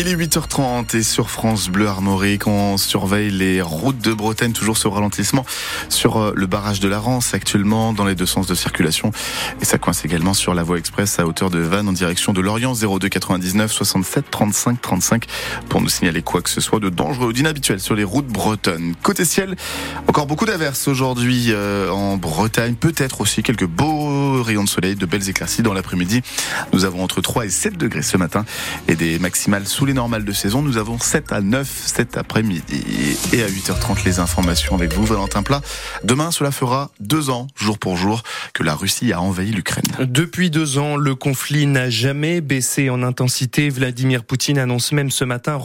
Il est 8h30 et sur France Bleu Armorique, on surveille les routes de Bretagne, toujours ce ralentissement sur euh, le barrage de la Rance actuellement dans les deux sens de circulation. Et ça coince également sur la voie express à hauteur de Vannes en direction de Lorient 02 99 67 35 35 pour nous signaler quoi que ce soit de dangereux ou d'inhabituel sur les routes bretonnes. Côté ciel, encore beaucoup d'averses aujourd'hui euh, en Bretagne, peut-être aussi quelques beaux rayons de soleil, de belles éclaircies dans l'après-midi. Nous avons entre 3 et 7 degrés ce matin et des maximales sous les normales de saison. Nous avons 7 à 9 cet après-midi. Et à 8h30, les informations avec vous, Valentin Plat. Demain, cela fera deux ans, jour pour jour, que la Russie a envahi l'Ukraine. Depuis deux ans, le conflit n'a jamais baissé en intensité. Vladimir Poutine annonce même ce matin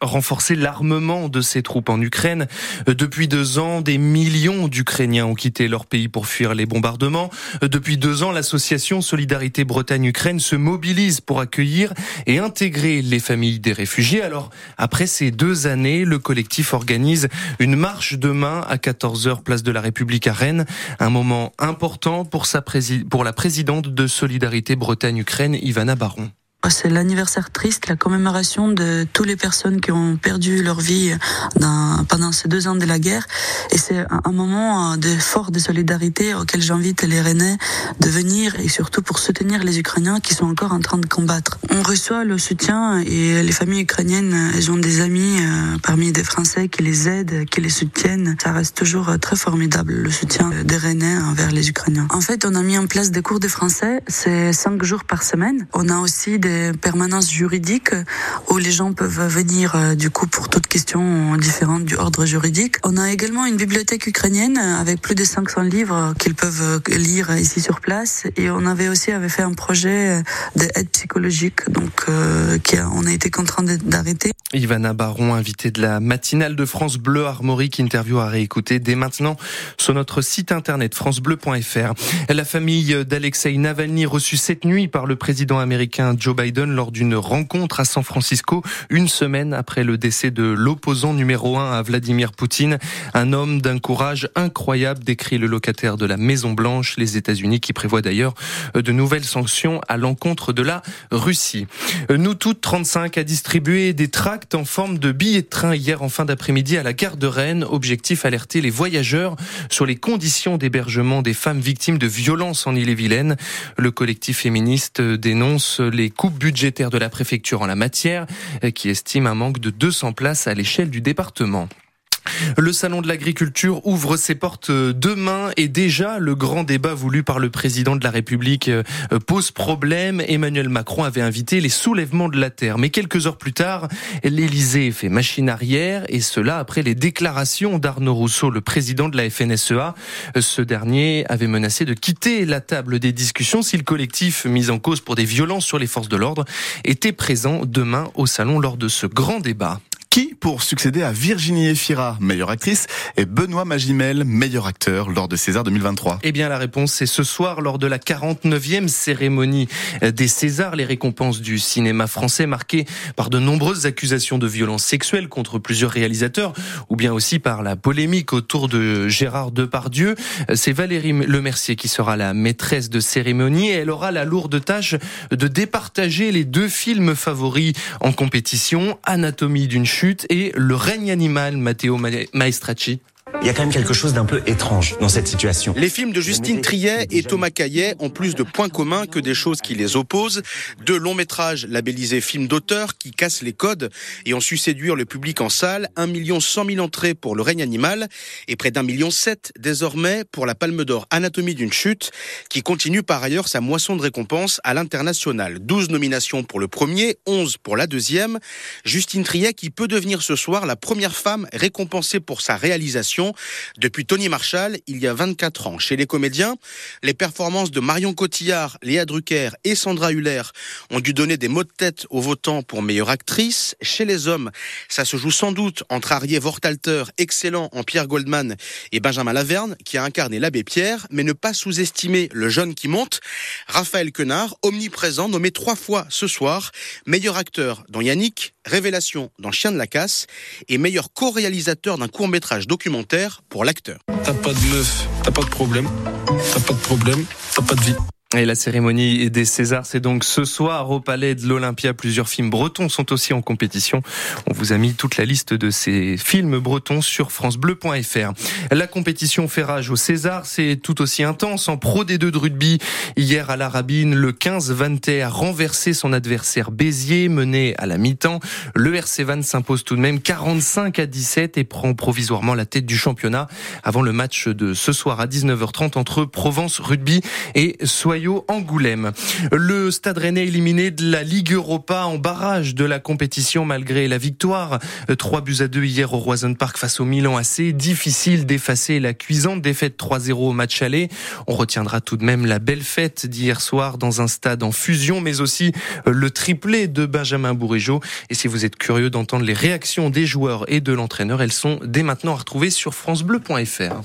renforcer l'armement de ses troupes en Ukraine. Depuis deux ans, des millions d'Ukrainiens ont quitté leur pays pour fuir les bombardements. Depuis deux ans, l'association Solidarité Bretagne-Ukraine se mobilise pour accueillir et intégrer les familles réfugiés. Alors, après ces deux années, le collectif organise une marche demain à 14h place de la République à Rennes. Un moment important pour, la présidente de Solidarité Bretagne-Ukraine, Ivana Baron. C'est l'anniversaire triste, la commémoration de toutes les personnes qui ont perdu leur vie pendant ces deux ans de la guerre. Et c'est un, moment de fort de solidarité auquel j'invite les Rennais de venir et surtout pour soutenir les Ukrainiens qui sont encore en train de combattre. On reçoit le soutien et les familles ukrainiennes, elles ont des amis euh, parmi des Français qui les aident, qui les soutiennent. Ça reste toujours très formidable, le soutien des Rennais envers les Ukrainiens. En fait, on a mis en place des cours de français, c'est cinq jours par semaine. On a aussi des permanences juridiques où les gens peuvent venir euh, du coup pour toutes questions différentes du ordre juridique. On a également une bibliothèque ukrainienne avec plus de 500 livres qu'ils peuvent euh, lire ici sur place et on avait aussi avait fait un projet d'aide psychologique donc euh, a, on a été contraint d'arrêter. Ivana Baron, invitée de la matinale de France Bleu Armorique, interview à réécouter dès maintenant sur notre site internet francebleu.fr. La famille d'Alexei Navalny reçue cette nuit par le président américain Joe Biden lors d'une rencontre à San Francisco, une semaine après le décès de l'opposant numéro un à Vladimir Poutine. Un homme d'un courage incroyable, décrit le locataire de la Maison Blanche, les États-Unis, qui prévoit d'ailleurs de nouvelles sanctions à l'encontre de la Russie. Nous toutes, 35, a distribué des tracts en forme de billets de train hier en fin d'après-midi à la gare de Rennes. Objectif alerter les voyageurs sur les conditions d'hébergement des femmes victimes de violences en Ille-et-Vilaine. Le collectif féministe dénonce les coupes budgétaire de la préfecture en la matière, euh, qui estime un manque de 200 places à l'échelle du département. Le salon de l'agriculture ouvre ses portes euh, demain et déjà le grand débat voulu par le président de la République euh, pose problème. Emmanuel Macron avait invité les soulèvements de la terre. Mais quelques heures plus tard, l'Élysée fait machine arrière et cela après les déclarations d'Arnaud Rousseau, le président de la FNSEA. Ce dernier avait menacé de quitter la table des discussions si le collectif mis en cause pour des violences sur les forces de l'ordre était présent demain au salon lors de ce grand débat qui pour succéder à Virginie Efira, meilleure actrice, et Benoît Magimel, meilleur acteur lors de César 2023 Eh bien la réponse c'est ce soir lors de la 49e cérémonie des Césars, les récompenses du cinéma français marquées par de nombreuses accusations de violences sexuelles contre plusieurs réalisateurs ou bien aussi par la polémique autour de Gérard Depardieu. C'est Valérie Lemercier qui sera la maîtresse de cérémonie et elle aura la lourde tâche de départager les deux films favoris en compétition, Anatomie d'une chute et Le règne animal, Matteo Maestracci. Il y a quand même quelque chose d'un peu étrange dans cette situation. Les films de Justine Triet et Thomas Caillet ont plus de points communs que des choses qui les opposent. Deux longs métrages labellisés films d'auteur qui cassent les codes et ont su séduire le public en salle. 1 million 100 000 entrées pour Le règne animal et près d'un million sept désormais pour la Palme d'Or Anatomie d'une chute qui continue par ailleurs sa moisson de récompenses à l'international. 12 nominations pour le premier, 11 pour la deuxième. Justine Triet qui peut devenir ce soir la première femme récompensée pour sa réalisation depuis Tony Marshall il y a 24 ans. Chez les comédiens, les performances de Marion Cotillard, Léa Drucker et Sandra Huller ont dû donner des mots de tête aux votants pour meilleure actrice. Chez les hommes, ça se joue sans doute entre Arié Vortalter, excellent en Pierre Goldman, et Benjamin Laverne, qui a incarné l'abbé Pierre, mais ne pas sous-estimer le jeune qui monte. Raphaël Quenard, omniprésent, nommé trois fois ce soir, meilleur acteur dans Yannick, Révélation dans Chien de la Casse et meilleur co-réalisateur d'un court métrage pour l'acteur. T'as pas de meuf, t'as pas de problème, t'as pas de problème, t'as pas de vie. Et la cérémonie des Césars, c'est donc ce soir au Palais de l'Olympia. Plusieurs films bretons sont aussi en compétition. On vous a mis toute la liste de ces films bretons sur francebleu.fr. La compétition fait rage au César, c'est tout aussi intense. En Pro D2 de rugby, hier à la Rabine, le 15 Vanté a renversé son adversaire Béziers, mené à la mi-temps. Le RC Van s'impose tout de même 45 à 17 et prend provisoirement la tête du championnat avant le match de ce soir à 19h30 entre Provence Rugby et Angoulême. Le Stade Rennais éliminé de la Ligue Europa en barrage de la compétition malgré la victoire. 3 buts à 2 hier au Roison Park face au Milan AC. Difficile d'effacer la cuisante défaite 3-0 au match aller. On retiendra tout de même la belle fête d'hier soir dans un stade en fusion, mais aussi le triplé de Benjamin Bourigeau. Et si vous êtes curieux d'entendre les réactions des joueurs et de l'entraîneur, elles sont dès maintenant à retrouver sur francebleu.fr.